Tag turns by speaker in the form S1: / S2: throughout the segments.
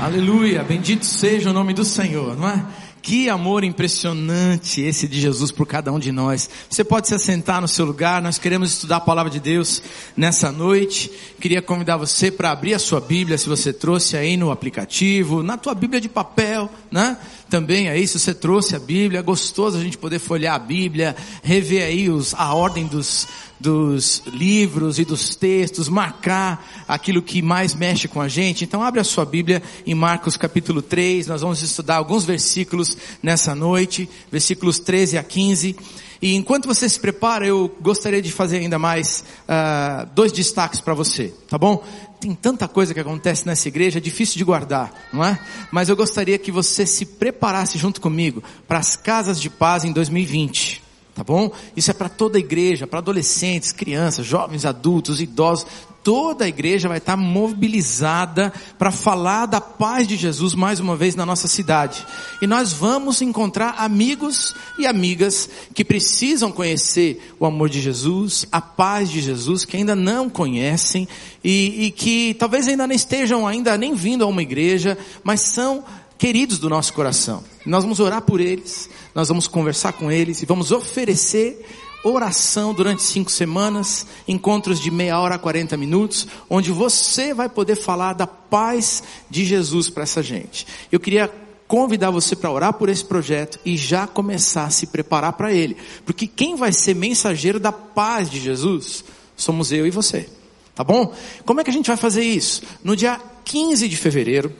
S1: Aleluia, bendito seja o nome do Senhor, não é? Que amor impressionante esse de Jesus por cada um de nós. Você pode se assentar no seu lugar, nós queremos estudar a palavra de Deus nessa noite. Queria convidar você para abrir a sua Bíblia, se você trouxe aí no aplicativo, na tua Bíblia de papel, né? Também aí, se você trouxe a Bíblia, é gostoso a gente poder folhear a Bíblia, rever aí os, a ordem dos, dos livros e dos textos, marcar aquilo que mais mexe com a gente. Então abre a sua Bíblia em Marcos capítulo 3, nós vamos estudar alguns versículos nessa noite, versículos 13 a 15. E enquanto você se prepara, eu gostaria de fazer ainda mais uh, dois destaques para você, tá bom? Tem tanta coisa que acontece nessa igreja, é difícil de guardar, não é? Mas eu gostaria que você se preparasse junto comigo para as casas de paz em 2020. Tá bom? Isso é para toda a igreja, para adolescentes, crianças, jovens, adultos, idosos. Toda a igreja vai estar mobilizada para falar da paz de Jesus mais uma vez na nossa cidade. E nós vamos encontrar amigos e amigas que precisam conhecer o amor de Jesus, a paz de Jesus, que ainda não conhecem e, e que talvez ainda não estejam ainda nem vindo a uma igreja, mas são queridos do nosso coração. Nós vamos orar por eles, nós vamos conversar com eles e vamos oferecer oração durante cinco semanas, encontros de meia hora a 40 minutos, onde você vai poder falar da paz de Jesus para essa gente. Eu queria convidar você para orar por esse projeto e já começar a se preparar para ele. Porque quem vai ser mensageiro da paz de Jesus somos eu e você. Tá bom? Como é que a gente vai fazer isso? No dia 15 de fevereiro,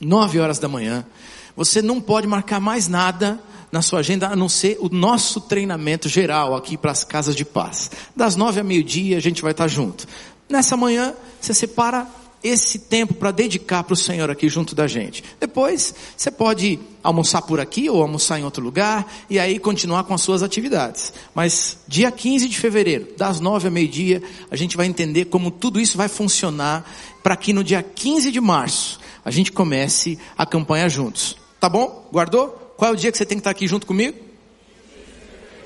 S1: 9 horas da manhã, você não pode marcar mais nada na sua agenda a não ser o nosso treinamento geral aqui para as casas de paz. Das nove a meio-dia a gente vai estar junto. Nessa manhã você separa esse tempo para dedicar para o Senhor aqui junto da gente. Depois você pode almoçar por aqui ou almoçar em outro lugar e aí continuar com as suas atividades. Mas dia 15 de fevereiro, das nove a meio-dia, a gente vai entender como tudo isso vai funcionar para que no dia 15 de março a gente comece a campanha juntos. Tá bom? Guardou? Qual é o dia que você tem que estar aqui junto comigo?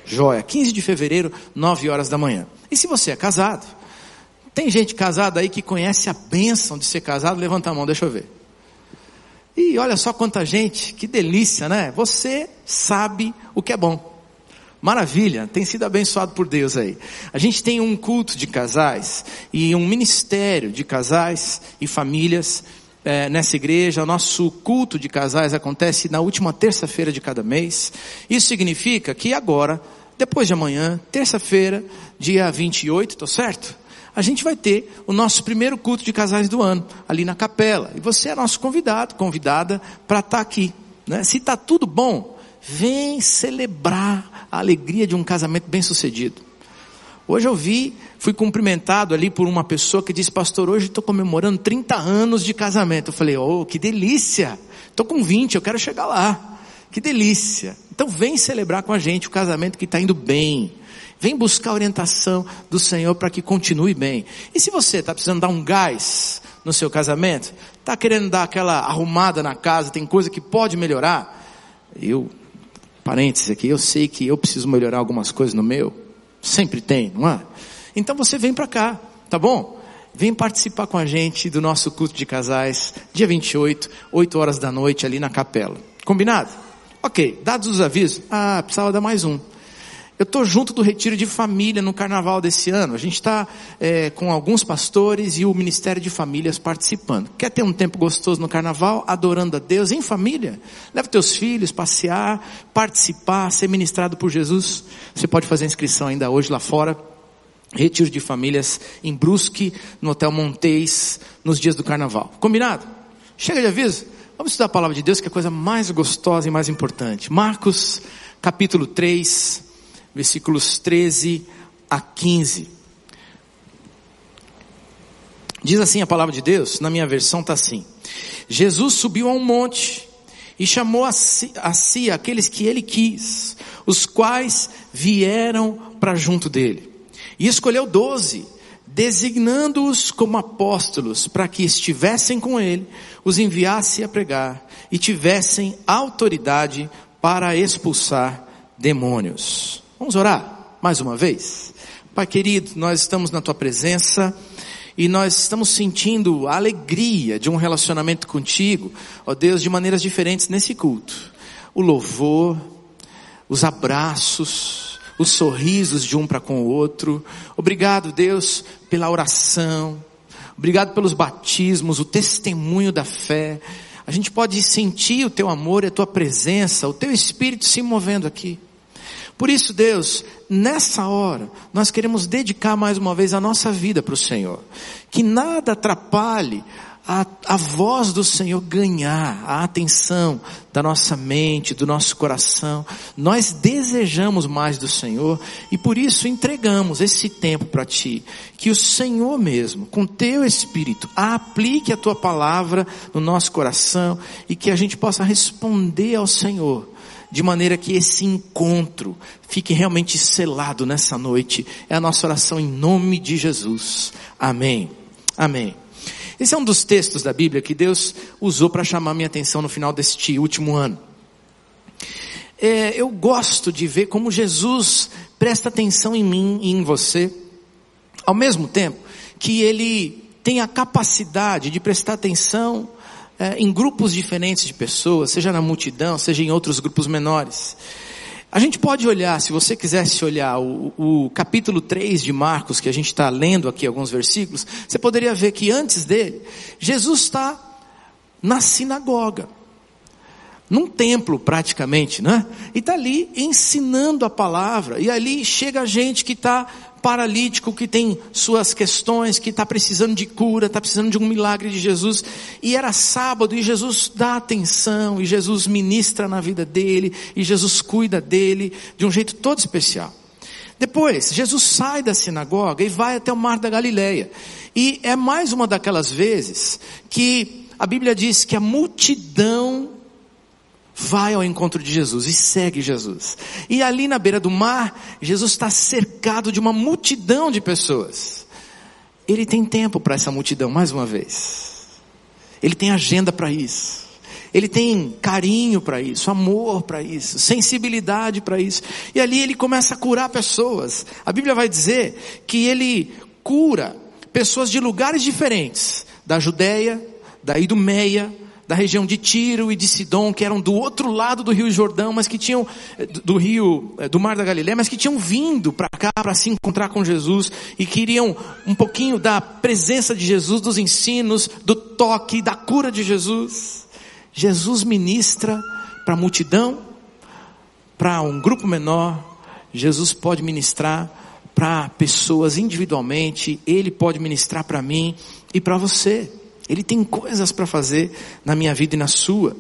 S1: Joia. 15 de fevereiro, 9 horas da manhã. E se você é casado? Tem gente casada aí que conhece a bênção de ser casado? Levanta a mão, deixa eu ver. E olha só quanta gente, que delícia, né? Você sabe o que é bom. Maravilha, tem sido abençoado por Deus aí. A gente tem um culto de casais e um ministério de casais e famílias é, nessa igreja, o nosso culto de casais acontece na última terça-feira de cada mês. Isso significa que agora, depois de amanhã, terça-feira, dia 28, tô certo? A gente vai ter o nosso primeiro culto de casais do ano, ali na capela. E você é nosso convidado, convidada para estar tá aqui. Né? Se está tudo bom, vem celebrar a alegria de um casamento bem sucedido. Hoje eu vi, fui cumprimentado ali por uma pessoa que disse, pastor, hoje estou comemorando 30 anos de casamento. Eu falei, oh, que delícia! Estou com 20, eu quero chegar lá. Que delícia! Então vem celebrar com a gente o casamento que está indo bem. Vem buscar a orientação do Senhor para que continue bem. E se você está precisando dar um gás no seu casamento, está querendo dar aquela arrumada na casa, tem coisa que pode melhorar, eu, parênteses aqui, eu sei que eu preciso melhorar algumas coisas no meu. Sempre tem, não é? Então você vem para cá, tá bom? Vem participar com a gente do nosso culto de casais, dia 28, 8 horas da noite, ali na capela. Combinado? Ok, dados os avisos. Ah, precisava dar mais um. Eu estou junto do retiro de família no carnaval desse ano. A gente está é, com alguns pastores e o Ministério de Famílias participando. Quer ter um tempo gostoso no carnaval, adorando a Deus em família? Leva teus filhos, passear, participar, ser ministrado por Jesus. Você pode fazer inscrição ainda hoje lá fora. Retiro de famílias em Brusque, no Hotel Montes, nos dias do carnaval. Combinado? Chega de aviso? Vamos estudar a palavra de Deus, que é a coisa mais gostosa e mais importante. Marcos, capítulo 3 versículos 13 a 15. Diz assim a palavra de Deus, na minha versão está assim: Jesus subiu a um monte e chamou a si, a si aqueles que ele quis, os quais vieram para junto dele. E escolheu doze, designando-os como apóstolos, para que estivessem com ele, os enviasse a pregar e tivessem autoridade para expulsar demônios. Vamos orar mais uma vez? Pai querido, nós estamos na tua presença e nós estamos sentindo a alegria de um relacionamento contigo, ó Deus, de maneiras diferentes nesse culto. O louvor, os abraços, os sorrisos de um para com o outro. Obrigado, Deus, pela oração. Obrigado pelos batismos, o testemunho da fé. A gente pode sentir o teu amor e a tua presença, o teu espírito se movendo aqui. Por isso, Deus, nessa hora, nós queremos dedicar mais uma vez a nossa vida para o Senhor. Que nada atrapalhe a, a voz do Senhor ganhar a atenção da nossa mente, do nosso coração. Nós desejamos mais do Senhor e por isso entregamos esse tempo para Ti. Que o Senhor mesmo, com Teu Espírito, aplique a Tua palavra no nosso coração e que a gente possa responder ao Senhor de maneira que esse encontro fique realmente selado nessa noite. É a nossa oração em nome de Jesus. Amém. Amém. Esse é um dos textos da Bíblia que Deus usou para chamar minha atenção no final deste último ano. É, eu gosto de ver como Jesus presta atenção em mim e em você, ao mesmo tempo que ele tem a capacidade de prestar atenção é, em grupos diferentes de pessoas, seja na multidão, seja em outros grupos menores. A gente pode olhar, se você quisesse olhar o, o capítulo 3 de Marcos, que a gente está lendo aqui alguns versículos, você poderia ver que antes dele, Jesus está na sinagoga, num templo praticamente, né? E está ali ensinando a palavra, e ali chega gente que está paralítico que tem suas questões, que está precisando de cura, está precisando de um milagre de Jesus. E era sábado e Jesus dá atenção, e Jesus ministra na vida dele, e Jesus cuida dele de um jeito todo especial. Depois, Jesus sai da sinagoga e vai até o mar da Galileia. E é mais uma daquelas vezes que a Bíblia diz que a multidão vai ao encontro de Jesus e segue Jesus. E ali na beira do mar, Jesus está cercado de uma multidão de pessoas. Ele tem tempo para essa multidão, mais uma vez. Ele tem agenda para isso. Ele tem carinho para isso, amor para isso, sensibilidade para isso. E ali ele começa a curar pessoas. A Bíblia vai dizer que ele cura pessoas de lugares diferentes, da Judéia, da Idumeia, da região de Tiro e de Sidom, que eram do outro lado do rio Jordão, mas que tinham, eh, do rio, eh, do mar da Galileia, mas que tinham vindo para cá para se encontrar com Jesus e queriam um pouquinho da presença de Jesus, dos ensinos, do toque, da cura de Jesus. Jesus ministra para a multidão, para um grupo menor, Jesus pode ministrar para pessoas individualmente, Ele pode ministrar para mim e para você. Ele tem coisas para fazer na minha vida e na sua.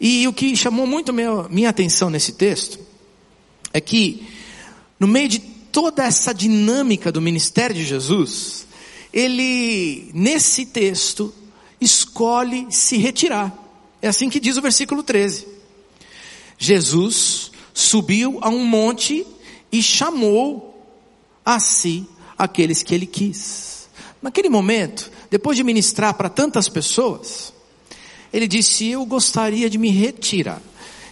S1: E o que chamou muito minha, minha atenção nesse texto é que, no meio de toda essa dinâmica do ministério de Jesus, ele, nesse texto, escolhe se retirar. É assim que diz o versículo 13. Jesus subiu a um monte e chamou a si aqueles que ele quis. Naquele momento, depois de ministrar para tantas pessoas, ele disse: Eu gostaria de me retirar.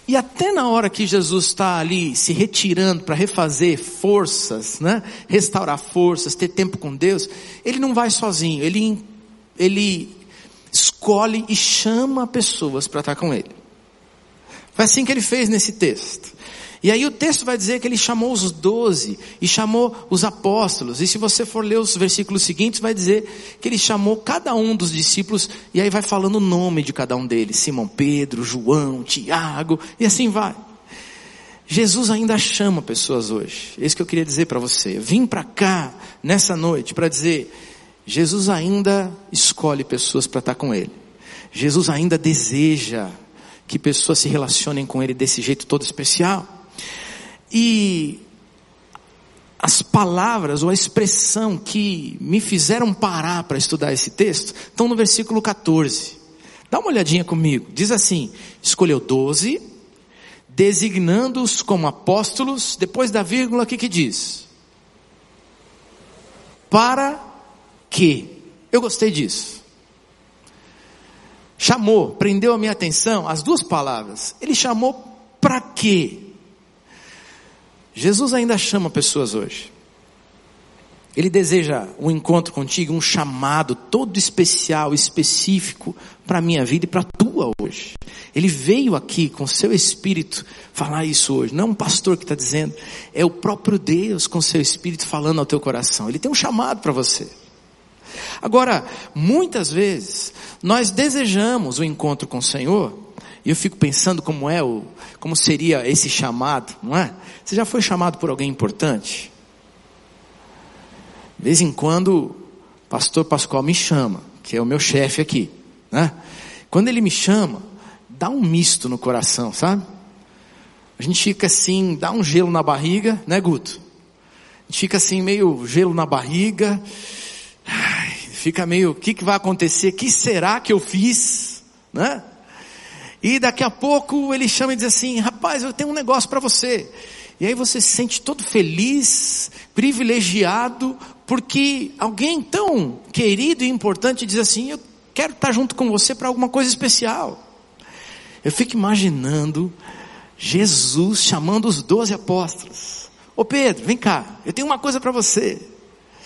S1: E até na hora que Jesus está ali se retirando para refazer forças, né? restaurar forças, ter tempo com Deus, ele não vai sozinho, ele, ele escolhe e chama pessoas para estar com ele. Foi assim que ele fez nesse texto. E aí o texto vai dizer que ele chamou os doze e chamou os apóstolos. E se você for ler os versículos seguintes, vai dizer que ele chamou cada um dos discípulos e aí vai falando o nome de cada um deles: Simão Pedro, João, Tiago e assim vai. Jesus ainda chama pessoas hoje. É isso que eu queria dizer para você. vim para cá nessa noite para dizer: Jesus ainda escolhe pessoas para estar com Ele. Jesus ainda deseja que pessoas se relacionem com Ele desse jeito todo especial. E as palavras ou a expressão que me fizeram parar para estudar esse texto estão no versículo 14. Dá uma olhadinha comigo. Diz assim: escolheu doze, designando-os como apóstolos, depois da vírgula, o que, que diz? Para que? Eu gostei disso. Chamou, prendeu a minha atenção, as duas palavras. Ele chamou para quê? Jesus ainda chama pessoas hoje. Ele deseja um encontro contigo, um chamado todo especial, específico para a minha vida e para a tua hoje. Ele veio aqui com seu espírito falar isso hoje. Não é um pastor que está dizendo, é o próprio Deus com seu espírito falando ao teu coração. Ele tem um chamado para você. Agora, muitas vezes, nós desejamos o encontro com o Senhor, e eu fico pensando como é o, como seria esse chamado, não é? Você já foi chamado por alguém importante? De vez em quando, o pastor Pascoal me chama, que é o meu chefe aqui, né? Quando ele me chama, dá um misto no coração, sabe? A gente fica assim, dá um gelo na barriga, né, Guto? A gente fica assim, meio gelo na barriga, fica meio, o que, que vai acontecer? que será que eu fiz? Né? E daqui a pouco ele chama e diz assim, rapaz, eu tenho um negócio para você. E aí você se sente todo feliz, privilegiado, porque alguém tão querido e importante diz assim, eu quero estar junto com você para alguma coisa especial. Eu fico imaginando Jesus chamando os doze apóstolos. Ô Pedro, vem cá, eu tenho uma coisa para você.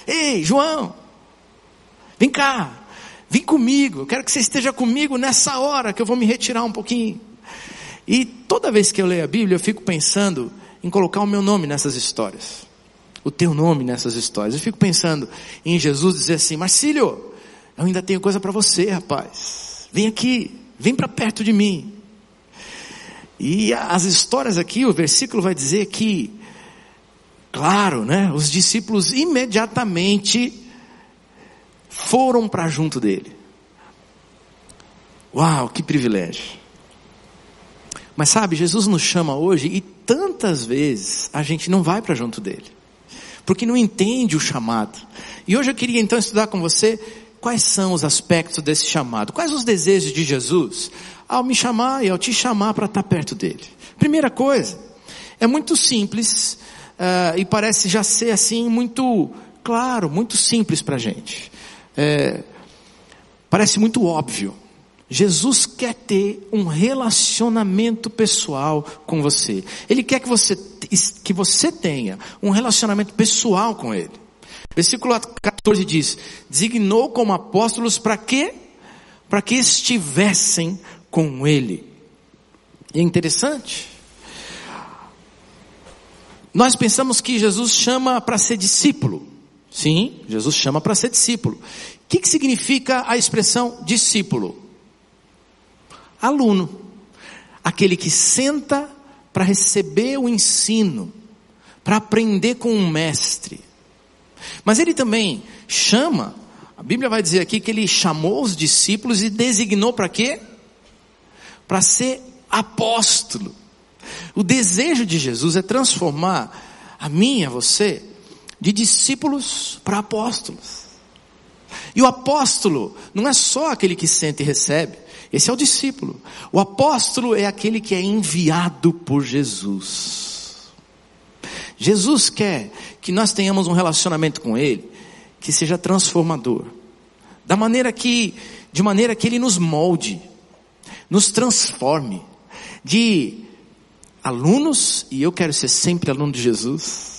S1: Ei, João, vem cá, vem comigo, eu quero que você esteja comigo nessa hora que eu vou me retirar um pouquinho. E toda vez que eu leio a Bíblia, eu fico pensando em colocar o meu nome nessas histórias. O teu nome nessas histórias. Eu fico pensando em Jesus dizer assim: Marcílio, eu ainda tenho coisa para você, rapaz. Vem aqui, vem para perto de mim. E as histórias aqui, o versículo vai dizer que, claro, né, os discípulos imediatamente foram para junto dele. Uau, que privilégio. Mas sabe, Jesus nos chama hoje e tantas vezes a gente não vai para junto dele, porque não entende o chamado. E hoje eu queria então estudar com você quais são os aspectos desse chamado, quais os desejos de Jesus ao me chamar e ao te chamar para estar perto dele. Primeira coisa, é muito simples uh, e parece já ser assim muito claro, muito simples para a gente. É, parece muito óbvio. Jesus quer ter um relacionamento pessoal com você. Ele quer que você, que você tenha um relacionamento pessoal com Ele. Versículo 14 diz: designou como apóstolos para quê? Para que estivessem com Ele. E é interessante. Nós pensamos que Jesus chama para ser discípulo. Sim, Jesus chama para ser discípulo. O que, que significa a expressão discípulo? Aluno. Aquele que senta para receber o ensino, para aprender com um mestre. Mas ele também chama, a Bíblia vai dizer aqui que ele chamou os discípulos e designou para quê? para ser apóstolo. O desejo de Jesus é transformar a mim e a você de discípulos para apóstolos. E o apóstolo não é só aquele que sente e recebe, esse é o discípulo. O apóstolo é aquele que é enviado por Jesus. Jesus quer que nós tenhamos um relacionamento com Ele que seja transformador, da maneira que, de maneira que Ele nos molde, nos transforme de alunos, e eu quero ser sempre aluno de Jesus,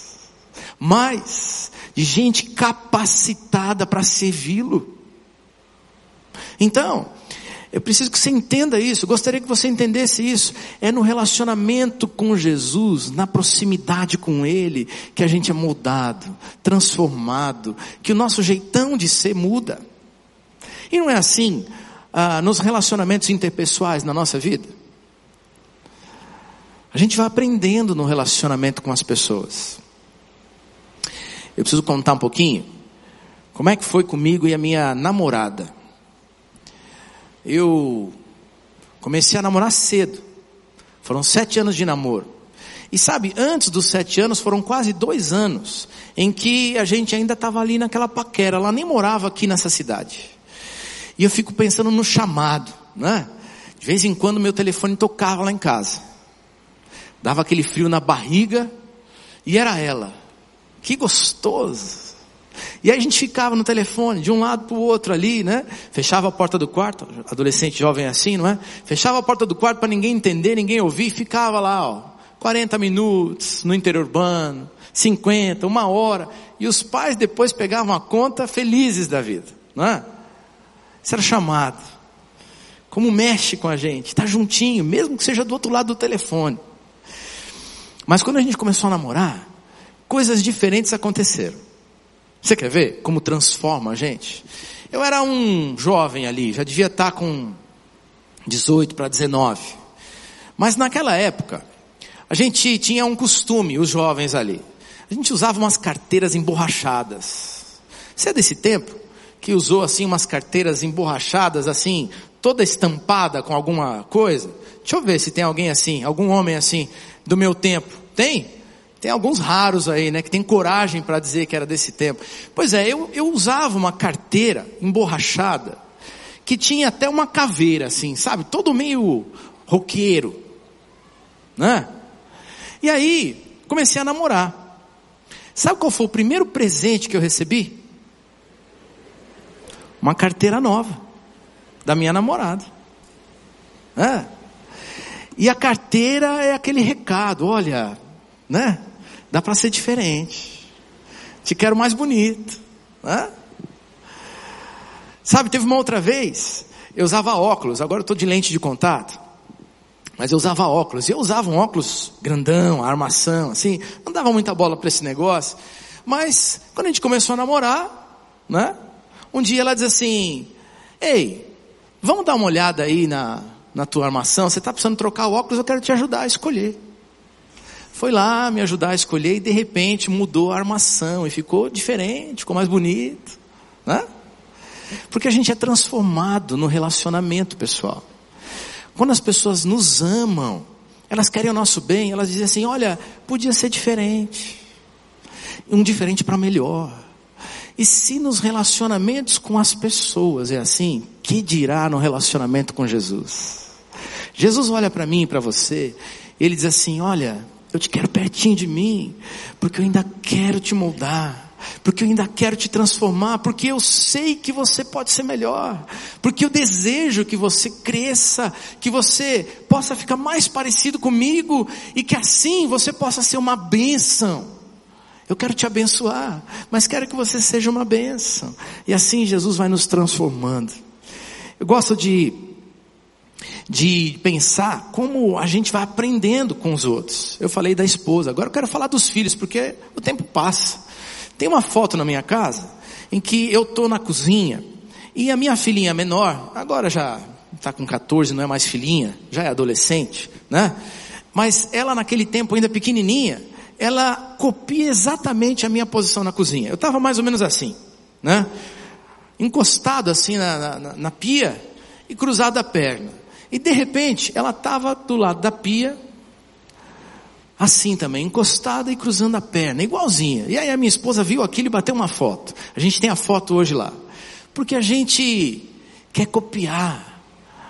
S1: mas de gente capacitada para servi-lo. Então, eu preciso que você entenda isso, gostaria que você entendesse isso. É no relacionamento com Jesus, na proximidade com Ele, que a gente é moldado, transformado, que o nosso jeitão de ser muda. E não é assim ah, nos relacionamentos interpessoais na nossa vida? A gente vai aprendendo no relacionamento com as pessoas. Eu preciso contar um pouquinho como é que foi comigo e a minha namorada. Eu comecei a namorar cedo. Foram sete anos de namoro. E sabe, antes dos sete anos foram quase dois anos em que a gente ainda estava ali naquela paquera. Ela nem morava aqui nessa cidade. E eu fico pensando no chamado, né? De vez em quando meu telefone tocava lá em casa. Dava aquele frio na barriga e era ela. Que gostoso. E aí a gente ficava no telefone, de um lado para o outro ali, né? Fechava a porta do quarto, adolescente jovem assim, não é? Fechava a porta do quarto para ninguém entender, ninguém ouvir, ficava lá, ó, 40 minutos no interior urbano, 50, uma hora, e os pais depois pegavam a conta felizes da vida, não é? Isso era chamado. Como mexe com a gente, está juntinho, mesmo que seja do outro lado do telefone. Mas quando a gente começou a namorar, coisas diferentes aconteceram. Você quer ver como transforma a gente? Eu era um jovem ali, já devia estar com 18 para 19. Mas naquela época, a gente tinha um costume, os jovens ali. A gente usava umas carteiras emborrachadas. Você é desse tempo? Que usou assim umas carteiras emborrachadas, assim, toda estampada com alguma coisa? Deixa eu ver se tem alguém assim, algum homem assim, do meu tempo. Tem? Tem alguns raros aí, né, que tem coragem para dizer que era desse tempo. Pois é, eu, eu usava uma carteira emborrachada, que tinha até uma caveira, assim, sabe? Todo meio roqueiro, né? E aí, comecei a namorar. Sabe qual foi o primeiro presente que eu recebi? Uma carteira nova, da minha namorada. É. E a carteira é aquele recado, olha, né? Dá para ser diferente. Te quero mais bonito. Né? Sabe, teve uma outra vez, eu usava óculos, agora eu estou de lente de contato. Mas eu usava óculos, e eu usava um óculos grandão, armação, assim, não dava muita bola para esse negócio. Mas, quando a gente começou a namorar, né? Um dia ela diz assim, ei, vamos dar uma olhada aí na, na tua armação, você está precisando trocar o óculos, eu quero te ajudar a escolher foi lá me ajudar a escolher e de repente mudou a armação e ficou diferente, ficou mais bonito, né? Porque a gente é transformado no relacionamento, pessoal. Quando as pessoas nos amam, elas querem o nosso bem, elas dizem assim: olha, podia ser diferente, um diferente para melhor. E se nos relacionamentos com as pessoas é assim, que dirá no relacionamento com Jesus? Jesus olha para mim e para você, ele diz assim: olha, eu te quero pertinho de mim, porque eu ainda quero te moldar, porque eu ainda quero te transformar, porque eu sei que você pode ser melhor, porque eu desejo que você cresça, que você possa ficar mais parecido comigo e que assim você possa ser uma bênção. Eu quero te abençoar, mas quero que você seja uma bênção. E assim Jesus vai nos transformando. Eu gosto de de pensar como a gente vai aprendendo com os outros. Eu falei da esposa, agora eu quero falar dos filhos, porque o tempo passa. Tem uma foto na minha casa em que eu estou na cozinha e a minha filhinha menor, agora já está com 14, não é mais filhinha, já é adolescente, né? Mas ela naquele tempo ainda pequenininha, ela copia exatamente a minha posição na cozinha. Eu estava mais ou menos assim, né? Encostado assim na, na, na pia e cruzado a perna. E de repente, ela estava do lado da pia, assim também, encostada e cruzando a perna, igualzinha. E aí a minha esposa viu aquilo e bateu uma foto. A gente tem a foto hoje lá. Porque a gente quer copiar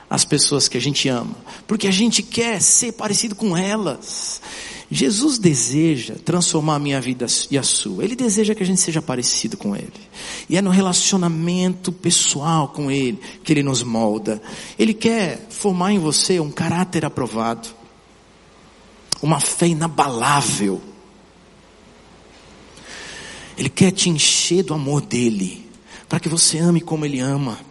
S1: as pessoas que a gente ama. Porque a gente quer ser parecido com elas. Jesus deseja transformar a minha vida e a sua. Ele deseja que a gente seja parecido com Ele. E é no relacionamento pessoal com Ele que Ele nos molda. Ele quer formar em você um caráter aprovado, uma fé inabalável. Ele quer te encher do amor dele, para que você ame como Ele ama.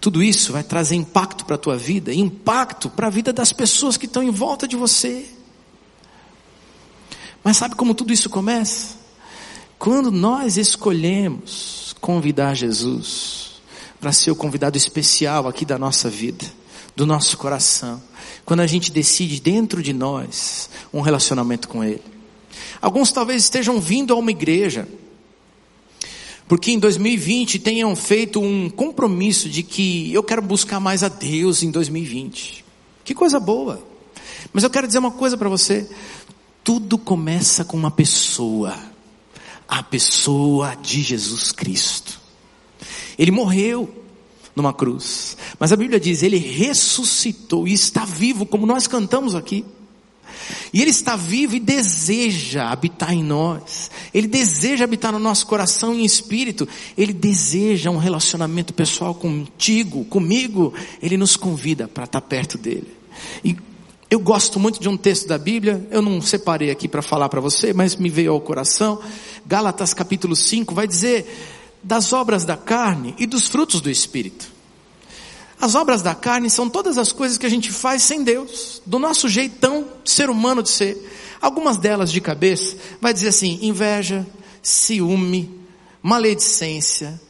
S1: Tudo isso vai trazer impacto para a tua vida, impacto para a vida das pessoas que estão em volta de você. Mas sabe como tudo isso começa? Quando nós escolhemos convidar Jesus para ser o convidado especial aqui da nossa vida, do nosso coração, quando a gente decide dentro de nós um relacionamento com Ele. Alguns talvez estejam vindo a uma igreja porque em 2020 tenham feito um compromisso de que eu quero buscar mais a Deus em 2020. Que coisa boa. Mas eu quero dizer uma coisa para você. Tudo começa com uma pessoa. A pessoa de Jesus Cristo. Ele morreu numa cruz. Mas a Bíblia diz, ele ressuscitou e está vivo, como nós cantamos aqui. E Ele está vivo e deseja habitar em nós. Ele deseja habitar no nosso coração e espírito. Ele deseja um relacionamento pessoal contigo, comigo. Ele nos convida para estar perto dele. E Eu gosto muito de um texto da Bíblia, eu não separei aqui para falar para você, mas me veio ao coração. Gálatas capítulo 5 vai dizer das obras da carne e dos frutos do Espírito. As obras da carne são todas as coisas que a gente faz sem Deus, do nosso jeitão ser humano de ser. Algumas delas de cabeça vai dizer assim: inveja, ciúme, maledicência,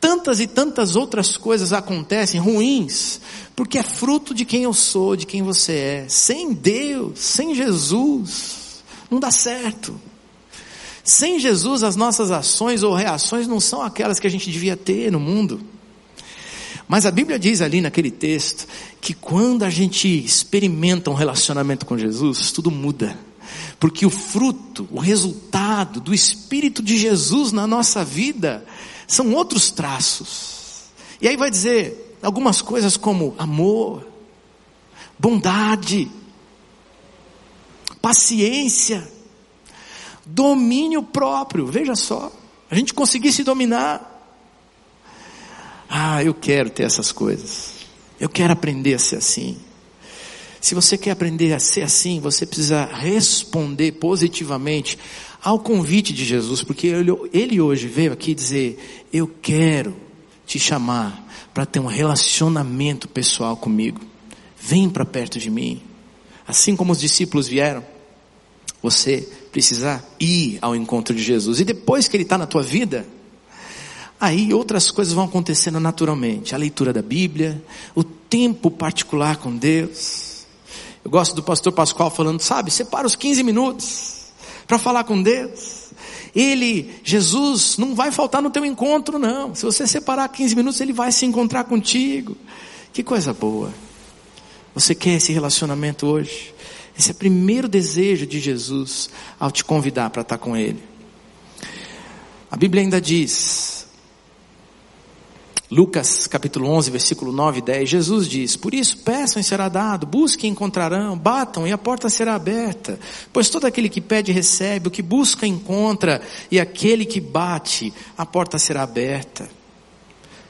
S1: tantas e tantas outras coisas acontecem ruins, porque é fruto de quem eu sou, de quem você é. Sem Deus, sem Jesus, não dá certo. Sem Jesus, as nossas ações ou reações não são aquelas que a gente devia ter no mundo. Mas a Bíblia diz ali naquele texto que quando a gente experimenta um relacionamento com Jesus, tudo muda. Porque o fruto, o resultado do Espírito de Jesus na nossa vida são outros traços. E aí vai dizer algumas coisas como amor, bondade, paciência, domínio próprio. Veja só, a gente conseguir se dominar. Ah, eu quero ter essas coisas. Eu quero aprender a ser assim. Se você quer aprender a ser assim, você precisa responder positivamente ao convite de Jesus, porque ele, ele hoje veio aqui dizer: Eu quero te chamar para ter um relacionamento pessoal comigo. Vem para perto de mim. Assim como os discípulos vieram, você precisa ir ao encontro de Jesus. E depois que ele está na tua vida, aí outras coisas vão acontecendo naturalmente. A leitura da Bíblia, o tempo particular com Deus. Eu gosto do pastor Pascoal falando, sabe, separa os 15 minutos para falar com Deus. Ele, Jesus, não vai faltar no teu encontro, não. Se você separar 15 minutos, ele vai se encontrar contigo. Que coisa boa. Você quer esse relacionamento hoje? Esse é o primeiro desejo de Jesus ao te convidar para estar com Ele. A Bíblia ainda diz, Lucas capítulo 11, versículo 9 e 10, Jesus diz, por isso peçam e será dado, busquem e encontrarão, batam e a porta será aberta, pois todo aquele que pede recebe, o que busca encontra, e aquele que bate, a porta será aberta.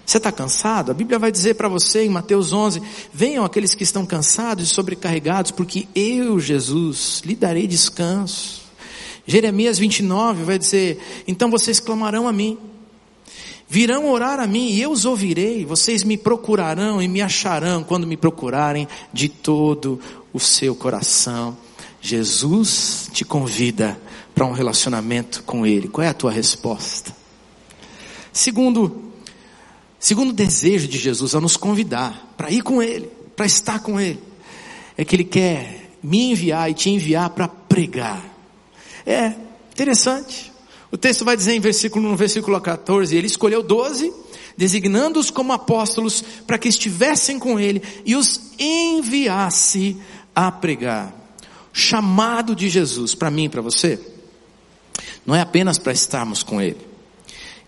S1: Você está cansado? A Bíblia vai dizer para você em Mateus 11, venham aqueles que estão cansados e sobrecarregados, porque eu, Jesus, lhe darei descanso. Jeremias 29 vai dizer, então vocês clamarão a mim, Virão orar a mim e eu os ouvirei, vocês me procurarão e me acharão quando me procurarem de todo o seu coração. Jesus te convida para um relacionamento com Ele. Qual é a tua resposta? Segundo, segundo desejo de Jesus a nos convidar para ir com Ele, para estar com Ele, é que Ele quer me enviar e te enviar para pregar. É interessante. O texto vai dizer em versículo, no versículo 14, ele escolheu doze, designando-os como apóstolos, para que estivessem com ele e os enviasse a pregar. chamado de Jesus para mim e para você, não é apenas para estarmos com ele.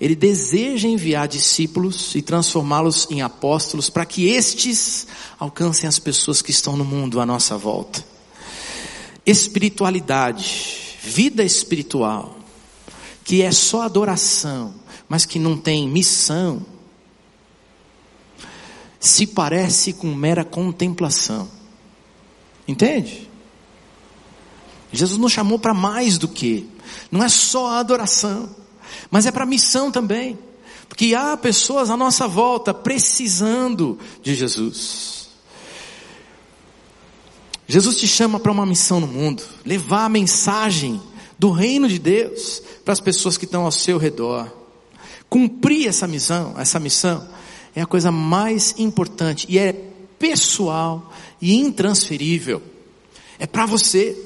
S1: Ele deseja enviar discípulos e transformá-los em apóstolos para que estes alcancem as pessoas que estão no mundo à nossa volta. Espiritualidade, vida espiritual, que é só adoração, mas que não tem missão, se parece com mera contemplação. Entende? Jesus nos chamou para mais do que, não é só a adoração, mas é para missão também, porque há pessoas à nossa volta precisando de Jesus. Jesus te chama para uma missão no mundo, levar a mensagem do reino de Deus para as pessoas que estão ao seu redor. Cumprir essa missão, essa missão é a coisa mais importante e é pessoal e intransferível. É para você.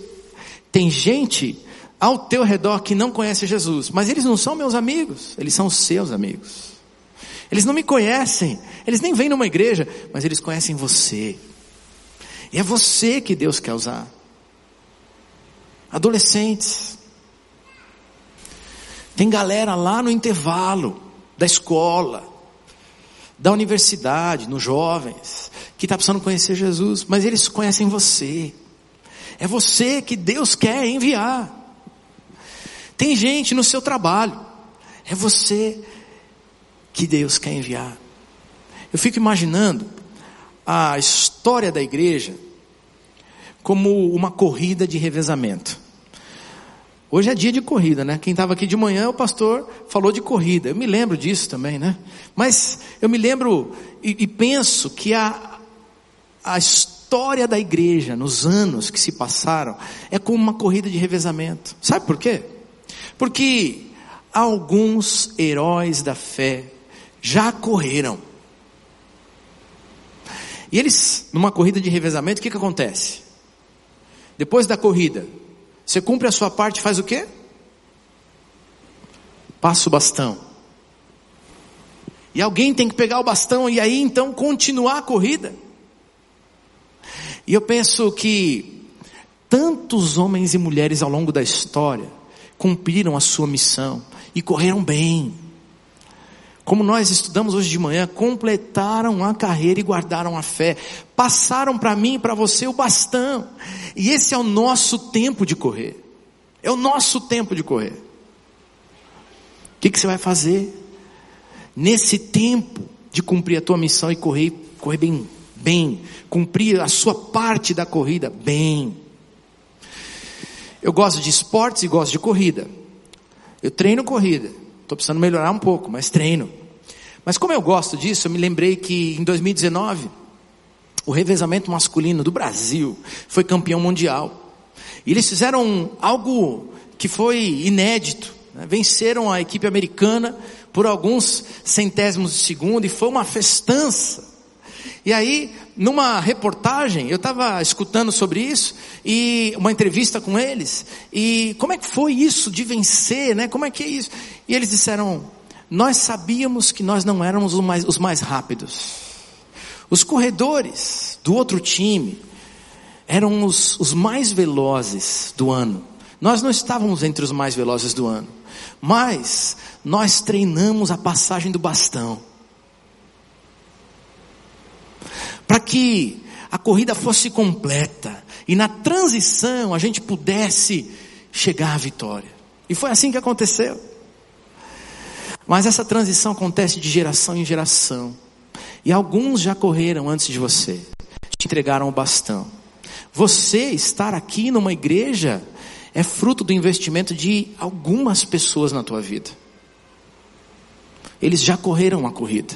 S1: Tem gente ao teu redor que não conhece Jesus, mas eles não são meus amigos, eles são seus amigos. Eles não me conhecem, eles nem vêm numa igreja, mas eles conhecem você. E é você que Deus quer usar. Adolescentes, tem galera lá no intervalo da escola, da universidade, nos jovens, que está precisando conhecer Jesus, mas eles conhecem você. É você que Deus quer enviar. Tem gente no seu trabalho, é você que Deus quer enviar. Eu fico imaginando a história da igreja como uma corrida de revezamento. Hoje é dia de corrida, né? Quem estava aqui de manhã, o pastor falou de corrida. Eu me lembro disso também, né? Mas eu me lembro e, e penso que a, a história da igreja nos anos que se passaram é como uma corrida de revezamento. Sabe por quê? Porque alguns heróis da fé já correram. E eles, numa corrida de revezamento, o que, que acontece? Depois da corrida, você cumpre a sua parte, faz o quê? Passa o bastão. E alguém tem que pegar o bastão e aí então continuar a corrida. E eu penso que tantos homens e mulheres ao longo da história cumpriram a sua missão e correram bem. Como nós estudamos hoje de manhã, completaram a carreira e guardaram a fé. Passaram para mim e para você o bastão. E esse é o nosso tempo de correr. É o nosso tempo de correr. O que, que você vai fazer? Nesse tempo de cumprir a tua missão e correr, correr bem, bem, cumprir a sua parte da corrida bem. Eu gosto de esportes e gosto de corrida. Eu treino corrida. Estou precisando melhorar um pouco, mas treino. Mas como eu gosto disso, eu me lembrei que em 2019, o revezamento masculino do Brasil foi campeão mundial. E eles fizeram algo que foi inédito. Né? Venceram a equipe americana por alguns centésimos de segundo e foi uma festança. E aí, numa reportagem, eu estava escutando sobre isso, e uma entrevista com eles, e como é que foi isso de vencer, né? Como é que é isso? E eles disseram, nós sabíamos que nós não éramos os mais, os mais rápidos. Os corredores do outro time eram os, os mais velozes do ano. Nós não estávamos entre os mais velozes do ano, mas nós treinamos a passagem do bastão para que a corrida fosse completa e na transição a gente pudesse chegar à vitória. E foi assim que aconteceu. Mas essa transição acontece de geração em geração. E alguns já correram antes de você, te entregaram o bastão. Você estar aqui numa igreja é fruto do investimento de algumas pessoas na tua vida. Eles já correram a corrida.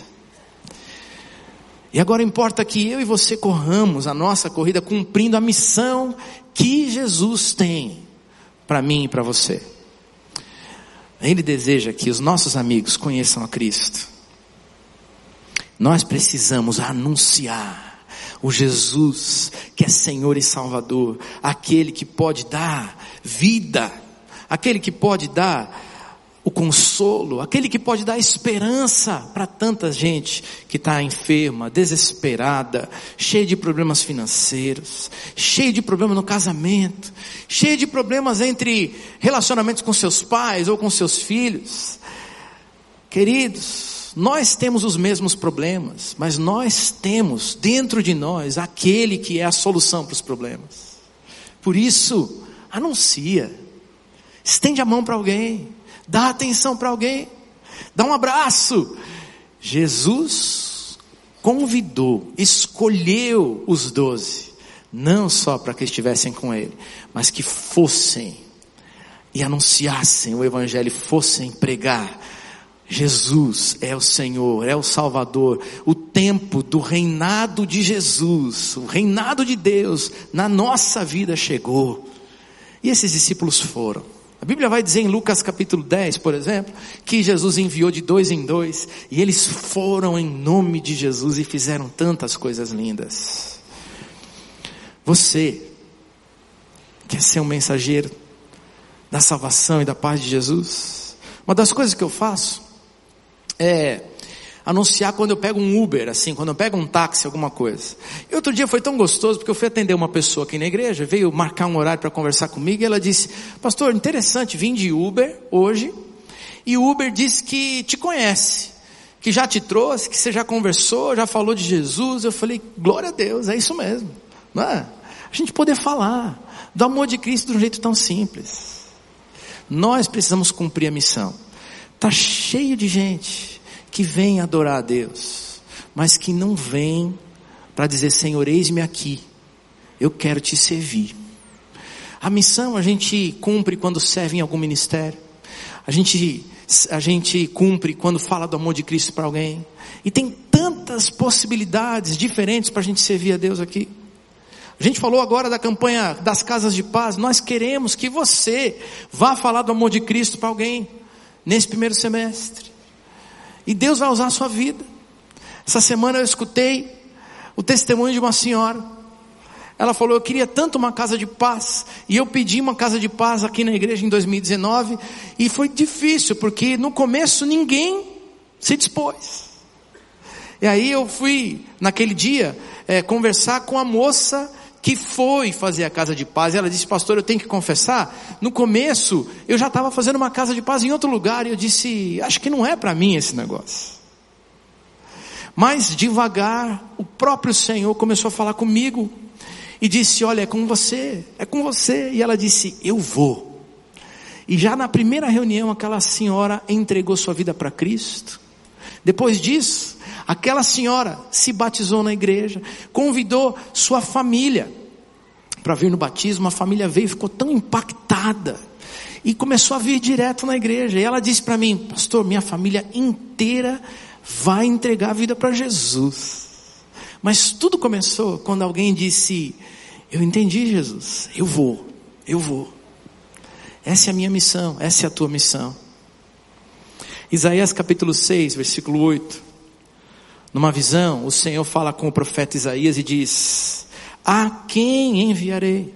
S1: E agora importa que eu e você corramos a nossa corrida cumprindo a missão que Jesus tem para mim e para você. Ele deseja que os nossos amigos conheçam a Cristo. Nós precisamos anunciar o Jesus que é Senhor e Salvador, aquele que pode dar vida, aquele que pode dar o consolo, aquele que pode dar esperança para tanta gente que está enferma, desesperada, cheia de problemas financeiros, cheia de problemas no casamento, cheia de problemas entre relacionamentos com seus pais ou com seus filhos. Queridos, nós temos os mesmos problemas, mas nós temos dentro de nós aquele que é a solução para os problemas. Por isso, anuncia, estende a mão para alguém dá atenção para alguém, dá um abraço. Jesus convidou, escolheu os doze, não só para que estivessem com ele, mas que fossem e anunciassem o Evangelho, fossem pregar. Jesus é o Senhor, é o Salvador. O tempo do reinado de Jesus, o reinado de Deus na nossa vida chegou. E esses discípulos foram. A Bíblia vai dizer em Lucas capítulo 10, por exemplo, que Jesus enviou de dois em dois e eles foram em nome de Jesus e fizeram tantas coisas lindas. Você quer ser um mensageiro da salvação e da paz de Jesus? Uma das coisas que eu faço é anunciar quando eu pego um Uber, assim, quando eu pego um táxi, alguma coisa. E outro dia foi tão gostoso, porque eu fui atender uma pessoa aqui na igreja, veio marcar um horário para conversar comigo, e ela disse, pastor, interessante, vim de Uber hoje, e o Uber disse que te conhece, que já te trouxe, que você já conversou, já falou de Jesus. Eu falei, glória a Deus, é isso mesmo. Não é? A gente poder falar do amor de Cristo de um jeito tão simples. Nós precisamos cumprir a missão. Tá cheio de gente que vem adorar a Deus, mas que não vem para dizer, Senhor, eis-me aqui, eu quero te servir. A missão a gente cumpre quando serve em algum ministério. A gente, a gente cumpre quando fala do amor de Cristo para alguém. E tem tantas possibilidades diferentes para a gente servir a Deus aqui. A gente falou agora da campanha das casas de paz. Nós queremos que você vá falar do amor de Cristo para alguém nesse primeiro semestre. E Deus vai usar a sua vida. Essa semana eu escutei o testemunho de uma senhora ela falou: Eu queria tanto uma casa de paz. E eu pedi uma casa de paz aqui na igreja em 2019. E foi difícil, porque no começo ninguém se dispôs. E aí eu fui, naquele dia, é, conversar com a moça que foi fazer a casa de paz. Ela disse: Pastor, eu tenho que confessar. No começo, eu já estava fazendo uma casa de paz em outro lugar. E eu disse: Acho que não é para mim esse negócio. Mas devagar, o próprio Senhor começou a falar comigo e disse: Olha, é com você, é com você. E ela disse: Eu vou. E já na primeira reunião, aquela senhora entregou sua vida para Cristo. Depois disso, aquela senhora se batizou na igreja, convidou sua família para vir no batismo. A família veio ficou tão impactada e começou a vir direto na igreja. E ela disse para mim: Pastor, minha família inteira vai entregar a vida para Jesus. Mas tudo começou quando alguém disse: Eu entendi, Jesus, eu vou, eu vou. Essa é a minha missão, essa é a tua missão. Isaías capítulo 6, versículo 8. Numa visão, o Senhor fala com o profeta Isaías e diz: A quem enviarei?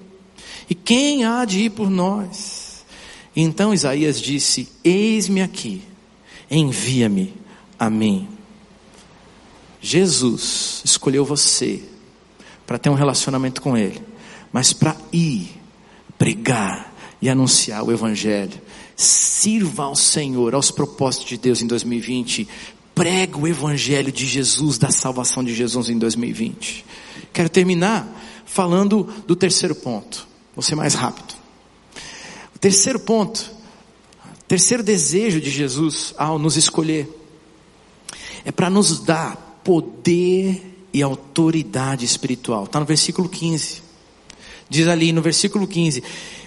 S1: E quem há de ir por nós? Então Isaías disse: Eis-me aqui, envia-me a mim. Jesus escolheu você para ter um relacionamento com Ele, mas para ir, pregar e anunciar o Evangelho. Sirva ao Senhor, aos propósitos de Deus em 2020. Prega o Evangelho de Jesus, da salvação de Jesus em 2020. Quero terminar falando do terceiro ponto. Vou ser mais rápido. O terceiro ponto, terceiro desejo de Jesus ao nos escolher, é para nos dar poder e autoridade espiritual. Está no versículo 15. Diz ali no versículo 15: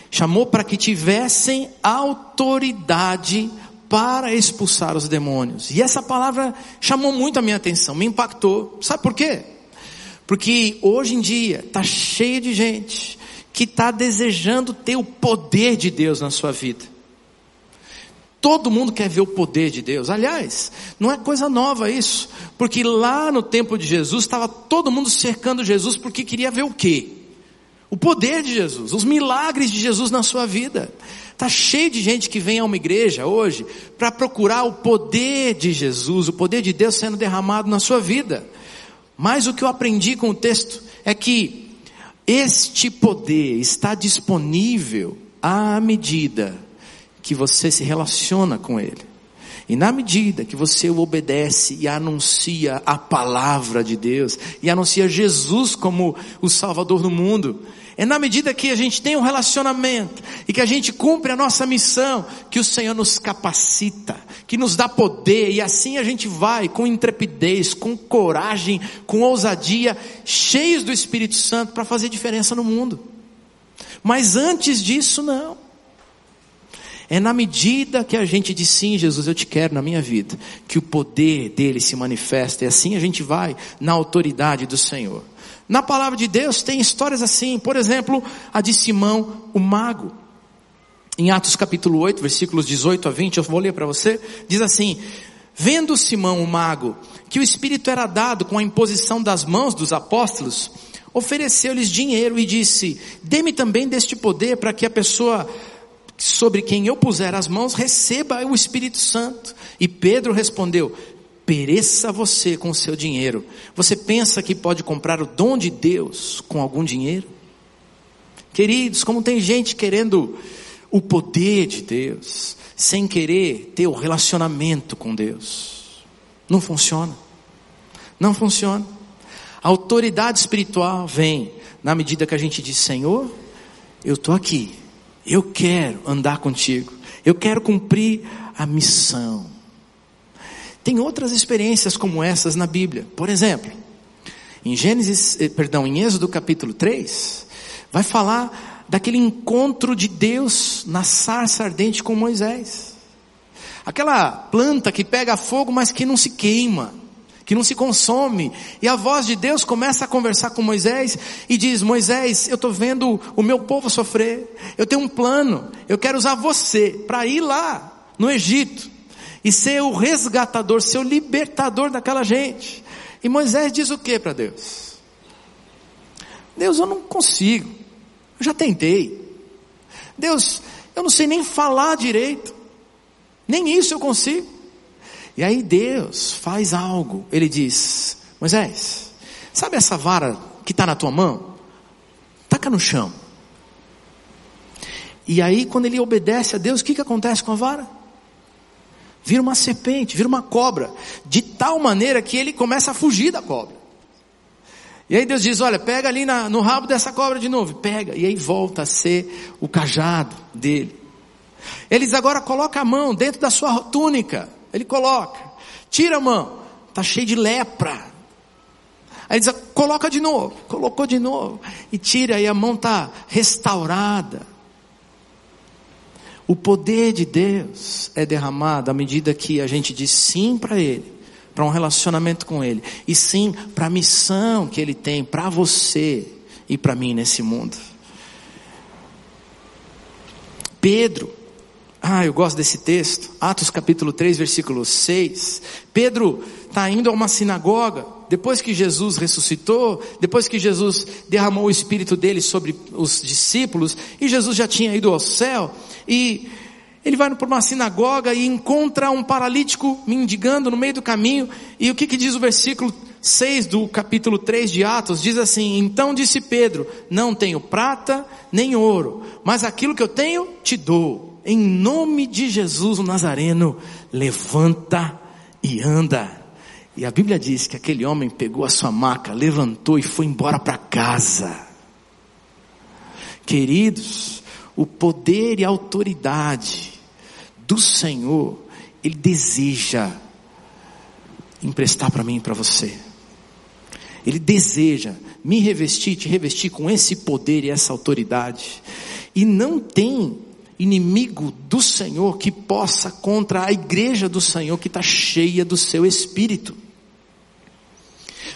S1: chamou para que tivessem autoridade para expulsar os demônios. E essa palavra chamou muito a minha atenção, me impactou. Sabe por quê? Porque hoje em dia está cheio de gente que está desejando ter o poder de Deus na sua vida. Todo mundo quer ver o poder de Deus. Aliás, não é coisa nova isso, porque lá no tempo de Jesus estava todo mundo cercando Jesus porque queria ver o quê? O poder de Jesus, os milagres de Jesus na sua vida. Está cheio de gente que vem a uma igreja hoje para procurar o poder de Jesus, o poder de Deus sendo derramado na sua vida. Mas o que eu aprendi com o texto é que este poder está disponível à medida que você se relaciona com Ele. E na medida que você o obedece e anuncia a palavra de Deus, e anuncia Jesus como o Salvador do mundo, é na medida que a gente tem um relacionamento e que a gente cumpre a nossa missão, que o Senhor nos capacita, que nos dá poder, e assim a gente vai com intrepidez, com coragem, com ousadia, cheios do Espírito Santo para fazer diferença no mundo. Mas antes disso, não. É na medida que a gente diz sim, Jesus, eu te quero na minha vida, que o poder dele se manifesta e assim a gente vai na autoridade do Senhor. Na palavra de Deus tem histórias assim, por exemplo, a de Simão, o mago. Em Atos capítulo 8, versículos 18 a 20, eu vou ler para você, diz assim: Vendo Simão, o mago, que o Espírito era dado com a imposição das mãos dos apóstolos, ofereceu-lhes dinheiro e disse: Dê-me também deste poder para que a pessoa sobre quem eu puser as mãos, receba o Espírito Santo. E Pedro respondeu: pereça você com o seu dinheiro. Você pensa que pode comprar o dom de Deus com algum dinheiro? Queridos, como tem gente querendo o poder de Deus, sem querer ter o relacionamento com Deus. Não funciona. Não funciona. A autoridade espiritual vem na medida que a gente diz: Senhor, eu estou aqui eu quero andar contigo. Eu quero cumprir a missão. Tem outras experiências como essas na Bíblia. Por exemplo, em Gênesis, eh, perdão, em Êxodo capítulo 3, Vai falar daquele encontro de Deus na sarça ardente com Moisés. Aquela planta que pega fogo, mas que não se queima, que não se consome. E a voz de Deus começa a conversar com Moisés e diz: Moisés, eu estou vendo o meu povo sofrer. Eu tenho um plano. Eu quero usar você para ir lá no Egito e ser o resgatador, ser o libertador daquela gente. E Moisés diz o que para Deus? Deus, eu não consigo. Eu já tentei. Deus, eu não sei nem falar direito. Nem isso eu consigo. E aí Deus faz algo. Ele diz: Moisés, sabe essa vara que está na tua mão? Taca no chão. E aí, quando ele obedece a Deus, o que, que acontece com a vara? Vira uma serpente, vira uma cobra, de tal maneira que ele começa a fugir da cobra. E aí Deus diz: Olha, pega ali na, no rabo dessa cobra de novo, pega, e aí volta a ser o cajado dele. Eles agora colocam a mão dentro da sua túnica. Ele coloca. Tira a mão. Está cheio de lepra. Aí diz, coloca de novo. Colocou de novo. E tira e a mão está restaurada. O poder de Deus é derramado à medida que a gente diz sim para Ele, para um relacionamento com Ele, e sim para a missão que Ele tem para você e para mim nesse mundo. Pedro, ah, eu gosto desse texto. Atos capítulo 3, versículo 6. Pedro está indo a uma sinagoga, depois que Jesus ressuscitou, depois que Jesus derramou o Espírito dele sobre os discípulos, e Jesus já tinha ido ao céu, e ele vai para uma sinagoga e encontra um paralítico mendigando no meio do caminho, e o que, que diz o versículo 6 do capítulo 3 de Atos? Diz assim: Então disse Pedro: Não tenho prata nem ouro, mas aquilo que eu tenho te dou em nome de Jesus o Nazareno, levanta e anda. E a Bíblia diz que aquele homem pegou a sua maca, levantou e foi embora para casa. Queridos, o poder e a autoridade do Senhor, Ele deseja emprestar para mim e para você. Ele deseja me revestir, te revestir com esse poder e essa autoridade. E não tem inimigo do Senhor que possa contra a igreja do Senhor que está cheia do seu espírito.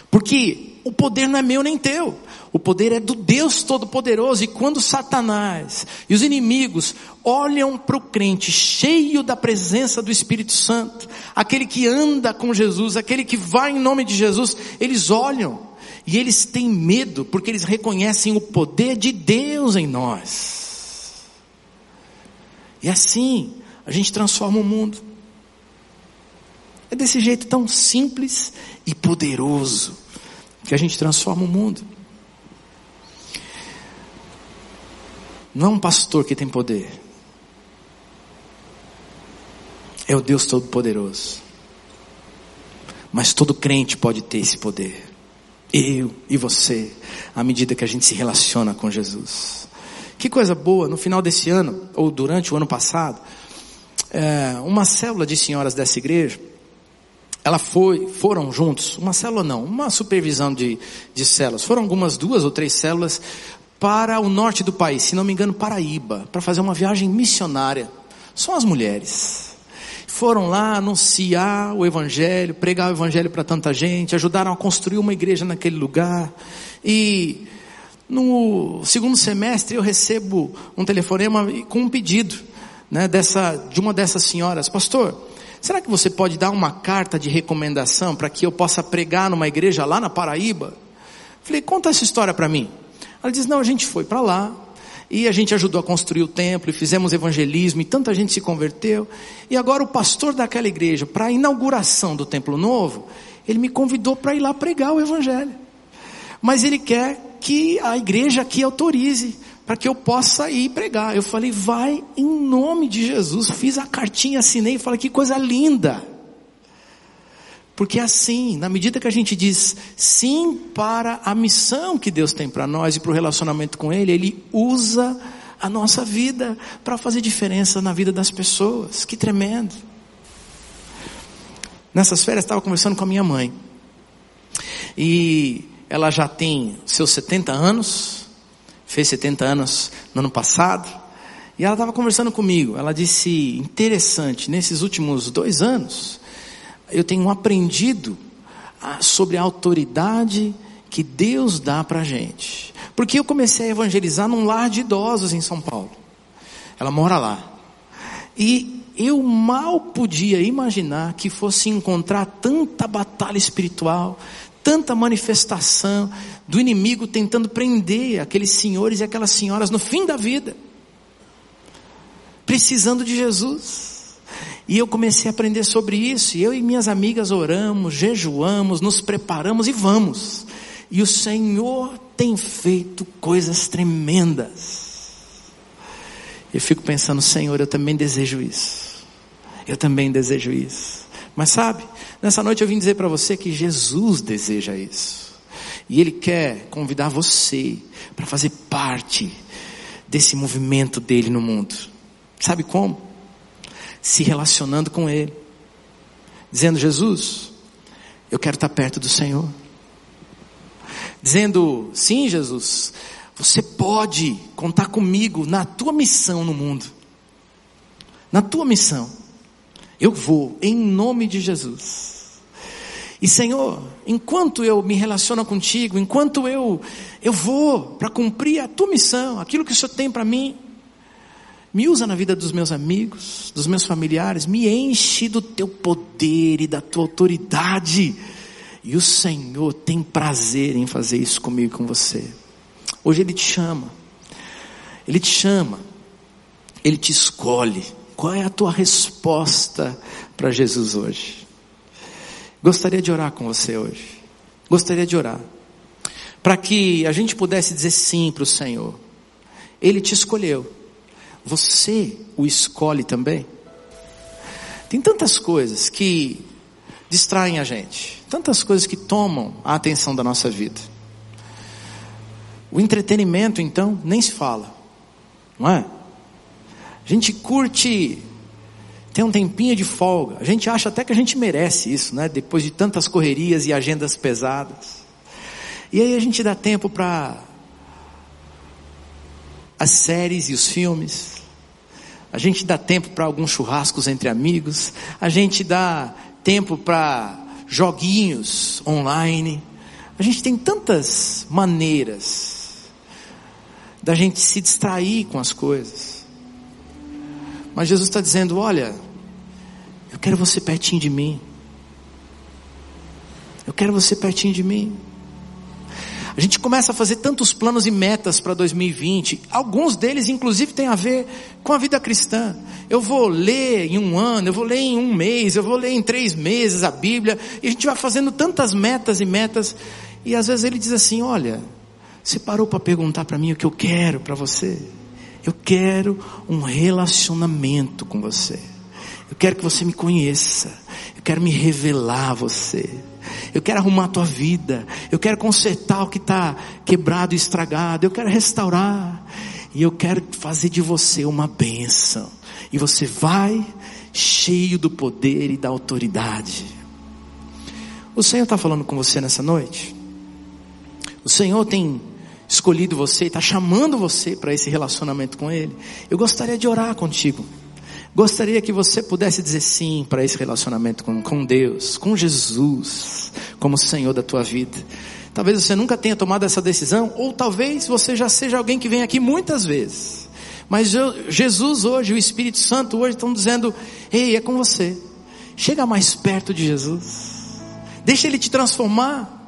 S1: Porque o poder não é meu nem teu. O poder é do Deus Todo-Poderoso. E quando Satanás e os inimigos olham para o crente cheio da presença do Espírito Santo, aquele que anda com Jesus, aquele que vai em nome de Jesus, eles olham e eles têm medo porque eles reconhecem o poder de Deus em nós. E assim a gente transforma o mundo. É desse jeito tão simples e poderoso que a gente transforma o mundo. Não é um pastor que tem poder. É o Deus Todo-Poderoso. Mas todo crente pode ter esse poder. Eu e você, à medida que a gente se relaciona com Jesus. Que coisa boa, no final desse ano, ou durante o ano passado, é, uma célula de senhoras dessa igreja, ela foi, foram juntos, uma célula não, uma supervisão de, de células, foram algumas duas ou três células para o norte do país, se não me engano, Paraíba, para fazer uma viagem missionária. São as mulheres. Foram lá anunciar o evangelho, pregar o evangelho para tanta gente, ajudaram a construir uma igreja naquele lugar. E no segundo semestre eu recebo um telefonema com um pedido, né, dessa, de uma dessas senhoras, pastor, será que você pode dar uma carta de recomendação para que eu possa pregar numa igreja lá na Paraíba? Falei, conta essa história para mim. Ela diz, não, a gente foi para lá, e a gente ajudou a construir o templo, e fizemos evangelismo, e tanta gente se converteu, e agora o pastor daquela igreja, para a inauguração do templo novo, ele me convidou para ir lá pregar o evangelho. Mas ele quer que a igreja aqui autorize para que eu possa ir pregar. Eu falei, vai em nome de Jesus. Fiz a cartinha, assinei e falei, que coisa linda. Porque é assim, na medida que a gente diz sim para a missão que Deus tem para nós e para o relacionamento com Ele, Ele usa a nossa vida para fazer diferença na vida das pessoas. Que tremendo. Nessas férias estava conversando com a minha mãe. E ela já tem seus 70 anos, fez 70 anos no ano passado, e ela estava conversando comigo. Ela disse: interessante, nesses últimos dois anos, eu tenho aprendido ah, sobre a autoridade que Deus dá para a gente. Porque eu comecei a evangelizar num lar de idosos em São Paulo. Ela mora lá. E eu mal podia imaginar que fosse encontrar tanta batalha espiritual, tanta manifestação do inimigo tentando prender aqueles senhores e aquelas senhoras no fim da vida, precisando de Jesus. E eu comecei a aprender sobre isso, e eu e minhas amigas oramos, jejuamos, nos preparamos e vamos. E o Senhor tem feito coisas tremendas. Eu fico pensando, Senhor, eu também desejo isso. Eu também desejo isso. Mas sabe, nessa noite eu vim dizer para você que Jesus deseja isso. E Ele quer convidar você para fazer parte desse movimento dele no mundo. Sabe como? Se relacionando com Ele. Dizendo, Jesus, eu quero estar perto do Senhor. Dizendo, sim, Jesus, você pode contar comigo na tua missão no mundo. Na tua missão. Eu vou, em nome de Jesus. E Senhor, enquanto eu me relaciono contigo, enquanto eu eu vou para cumprir a tua missão, aquilo que o Senhor tem para mim, me usa na vida dos meus amigos, dos meus familiares, me enche do teu poder e da tua autoridade. E o Senhor tem prazer em fazer isso comigo e com você. Hoje Ele te chama. Ele te chama. Ele te escolhe. Qual é a tua resposta para Jesus hoje? Gostaria de orar com você hoje. Gostaria de orar. Para que a gente pudesse dizer sim para o Senhor. Ele te escolheu. Você o escolhe também. Tem tantas coisas que distraem a gente. Tantas coisas que tomam a atenção da nossa vida. O entretenimento, então, nem se fala, não é? A gente curte tem um tempinho de folga. A gente acha até que a gente merece isso, né? Depois de tantas correrias e agendas pesadas. E aí a gente dá tempo para as séries e os filmes. A gente dá tempo para alguns churrascos entre amigos. A gente dá tempo para joguinhos online. A gente tem tantas maneiras da gente se distrair com as coisas. Mas Jesus está dizendo: olha, eu quero você pertinho de mim. Eu quero você pertinho de mim. A gente começa a fazer tantos planos e metas para 2020. Alguns deles, inclusive, têm a ver com a vida cristã. Eu vou ler em um ano, eu vou ler em um mês, eu vou ler em três meses a Bíblia. E a gente vai fazendo tantas metas e metas. E às vezes ele diz assim: Olha, você parou para perguntar para mim o que eu quero para você? Eu quero um relacionamento com você. Eu quero que você me conheça. Eu quero me revelar a você. Eu quero arrumar a tua vida. Eu quero consertar o que está quebrado e estragado. Eu quero restaurar. E eu quero fazer de você uma bênção. E você vai cheio do poder e da autoridade. O Senhor está falando com você nessa noite? O Senhor tem escolhido você, está chamando você para esse relacionamento com Ele. Eu gostaria de orar contigo. Gostaria que você pudesse dizer sim para esse relacionamento com, com Deus, com Jesus, como Senhor da tua vida. Talvez você nunca tenha tomado essa decisão, ou talvez você já seja alguém que vem aqui muitas vezes. Mas eu, Jesus hoje, o Espírito Santo hoje estão dizendo: Ei, é com você. Chega mais perto de Jesus. Deixa Ele te transformar.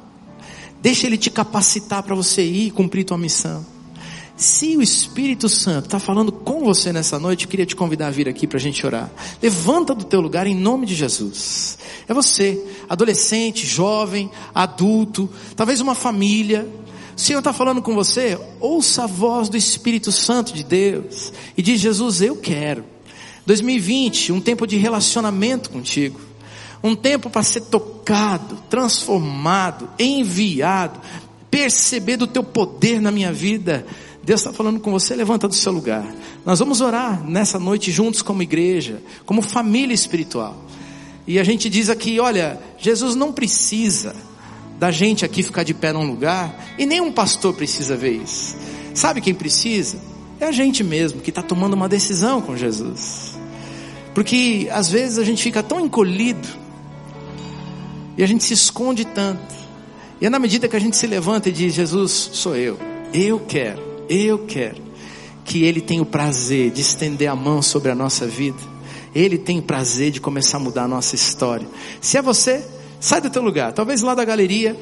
S1: Deixa Ele te capacitar para você ir cumprir tua missão. Se o Espírito Santo está falando com você nessa noite, eu queria te convidar a vir aqui para a gente orar. Levanta do teu lugar em nome de Jesus. É você, adolescente, jovem, adulto, talvez uma família. O Senhor está falando com você, ouça a voz do Espírito Santo de Deus e diz: Jesus, eu quero. 2020, um tempo de relacionamento contigo um tempo para ser tocado, transformado, enviado, perceber do teu poder na minha vida. Deus está falando com você, levanta do seu lugar. Nós vamos orar nessa noite juntos como igreja, como família espiritual. E a gente diz aqui, olha, Jesus não precisa da gente aqui ficar de pé num lugar, e nem um pastor precisa ver isso. Sabe quem precisa? É a gente mesmo que está tomando uma decisão com Jesus. Porque às vezes a gente fica tão encolhido e a gente se esconde tanto. E é na medida que a gente se levanta e diz: Jesus, sou eu, eu quero, eu quero, que Ele tem o prazer de estender a mão sobre a nossa vida. Ele tem prazer de começar a mudar a nossa história. Se é você, sai do teu lugar. Talvez lá da galeria,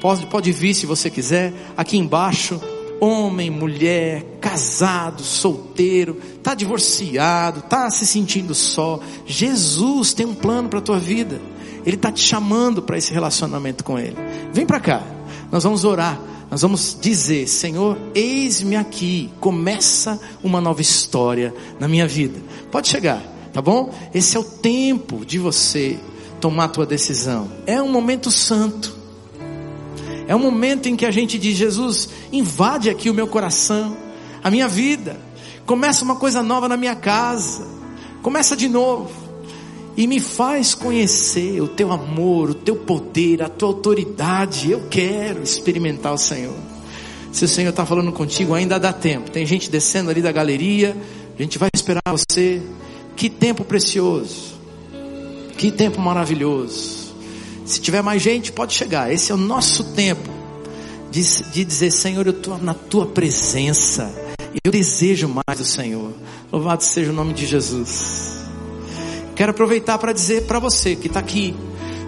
S1: pode, pode vir se você quiser. Aqui embaixo, homem, mulher, casado, solteiro, está divorciado, está se sentindo só. Jesus tem um plano para a tua vida. Ele está te chamando para esse relacionamento com Ele. Vem para cá, nós vamos orar. Nós vamos dizer, Senhor, eis-me aqui, começa uma nova história na minha vida. Pode chegar, tá bom? Esse é o tempo de você tomar a tua decisão. É um momento santo. É um momento em que a gente diz: Jesus, invade aqui o meu coração, a minha vida. Começa uma coisa nova na minha casa. Começa de novo. E me faz conhecer o teu amor, o teu poder, a tua autoridade. Eu quero experimentar o Senhor. Se o Senhor está falando contigo, ainda dá tempo. Tem gente descendo ali da galeria. A gente vai esperar você. Que tempo precioso. Que tempo maravilhoso. Se tiver mais gente, pode chegar. Esse é o nosso tempo de, de dizer: Senhor, eu estou na tua presença. Eu desejo mais do Senhor. Louvado seja o nome de Jesus. Quero aproveitar para dizer para você que está aqui.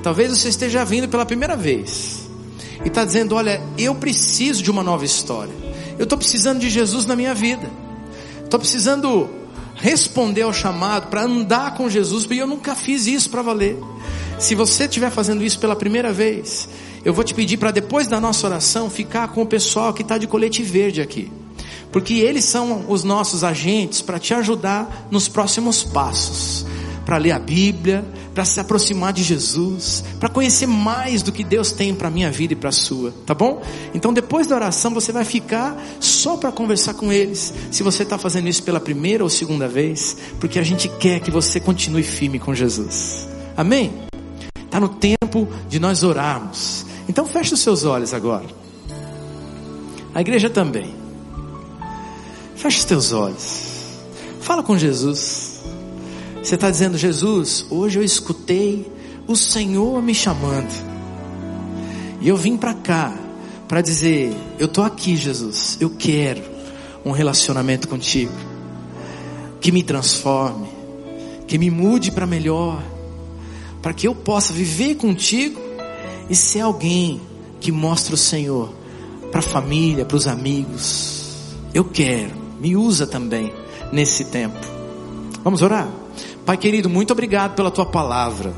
S1: Talvez você esteja vindo pela primeira vez e está dizendo: Olha, eu preciso de uma nova história. Eu estou precisando de Jesus na minha vida. Estou precisando responder ao chamado para andar com Jesus, porque eu nunca fiz isso para valer. Se você estiver fazendo isso pela primeira vez, eu vou te pedir para depois da nossa oração ficar com o pessoal que está de colete verde aqui. Porque eles são os nossos agentes para te ajudar nos próximos passos. Para ler a Bíblia, para se aproximar de Jesus, para conhecer mais do que Deus tem para a minha vida e para a sua, tá bom? Então depois da oração você vai ficar só para conversar com eles, se você está fazendo isso pela primeira ou segunda vez, porque a gente quer que você continue firme com Jesus, amém? Está no tempo de nós orarmos. Então feche os seus olhos agora. A igreja também. Feche os teus olhos. Fala com Jesus. Você está dizendo, Jesus, hoje eu escutei o Senhor me chamando. E eu vim para cá para dizer, eu estou aqui, Jesus. Eu quero um relacionamento contigo que me transforme, que me mude para melhor para que eu possa viver contigo e ser alguém que mostre o Senhor para a família, para os amigos. Eu quero, me usa também nesse tempo. Vamos orar? Pai querido, muito obrigado pela tua palavra.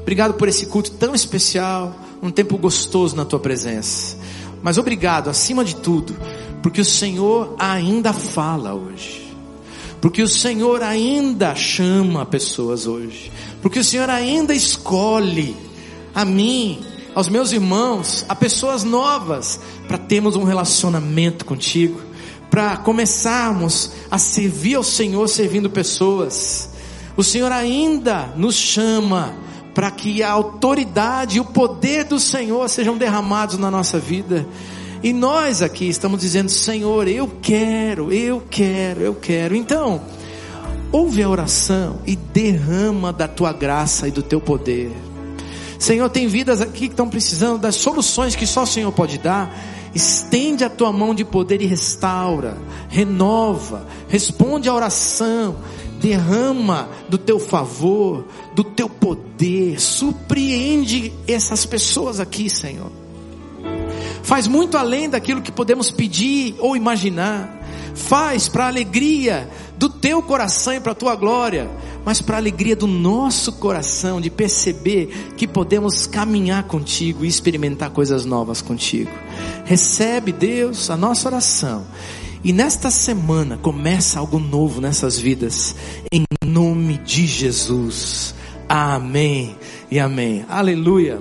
S1: Obrigado por esse culto tão especial, um tempo gostoso na tua presença. Mas obrigado, acima de tudo, porque o Senhor ainda fala hoje. Porque o Senhor ainda chama pessoas hoje porque o Senhor ainda escolhe a mim, aos meus irmãos, a pessoas novas, para termos um relacionamento contigo, para começarmos a servir ao Senhor servindo pessoas. O Senhor ainda nos chama para que a autoridade e o poder do Senhor sejam derramados na nossa vida. E nós aqui estamos dizendo, Senhor, eu quero, eu quero, eu quero. Então, ouve a oração e derrama da tua graça e do teu poder. Senhor, tem vidas aqui que estão precisando das soluções que só o Senhor pode dar. Estende a tua mão de poder e restaura, renova, responde a oração, derrama do teu favor, do teu poder, surpreende essas pessoas aqui, Senhor. Faz muito além daquilo que podemos pedir ou imaginar. Faz para a alegria do teu coração e para a tua glória, mas para a alegria do nosso coração de perceber que podemos caminhar contigo e experimentar coisas novas contigo. Recebe, Deus, a nossa oração. E nesta semana começa algo novo nessas vidas, em nome de Jesus. Amém e amém. Aleluia.